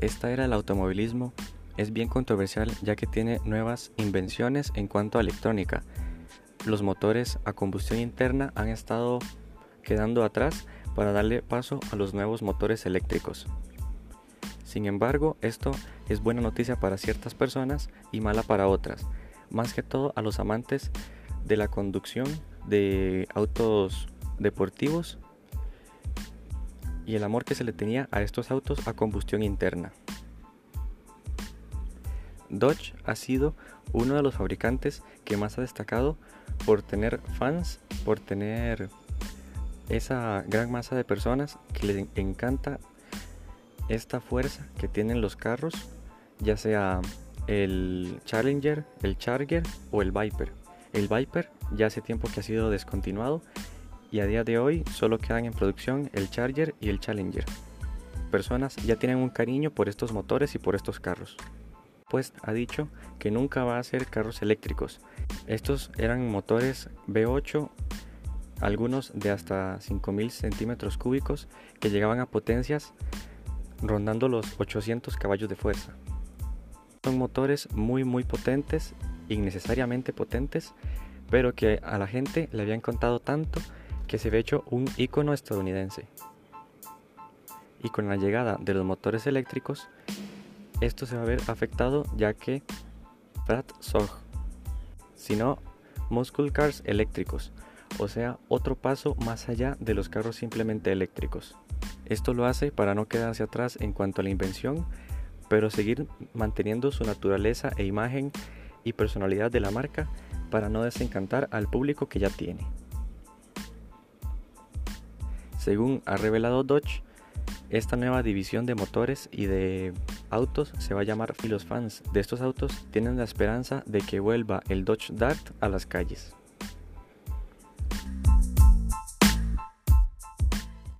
Esta era el automovilismo es bien controversial ya que tiene nuevas invenciones en cuanto a electrónica. Los motores a combustión interna han estado quedando atrás para darle paso a los nuevos motores eléctricos. Sin embargo, esto es buena noticia para ciertas personas y mala para otras, más que todo a los amantes de la conducción de autos deportivos y el amor que se le tenía a estos autos a combustión interna. Dodge ha sido uno de los fabricantes que más ha destacado por tener fans, por tener esa gran masa de personas que les encanta esta fuerza que tienen los carros, ya sea el Challenger, el Charger o el Viper. El Viper ya hace tiempo que ha sido descontinuado y a día de hoy solo quedan en producción el Charger y el Challenger. Personas ya tienen un cariño por estos motores y por estos carros pues ha dicho que nunca va a hacer carros eléctricos. Estos eran motores V8, algunos de hasta 5000 centímetros cúbicos, que llegaban a potencias rondando los 800 caballos de fuerza. Son motores muy muy potentes, innecesariamente potentes, pero que a la gente le habían contado tanto que se había hecho un icono estadounidense. Y con la llegada de los motores eléctricos, esto se va a ver afectado ya que Pratt SOG, sino muscle cars eléctricos, o sea, otro paso más allá de los carros simplemente eléctricos. Esto lo hace para no quedarse atrás en cuanto a la invención, pero seguir manteniendo su naturaleza e imagen y personalidad de la marca para no desencantar al público que ya tiene. Según ha revelado Dodge, esta nueva división de motores y de autos se va a llamar Los fans de estos autos tienen la esperanza de que vuelva el Dodge Dart a las calles.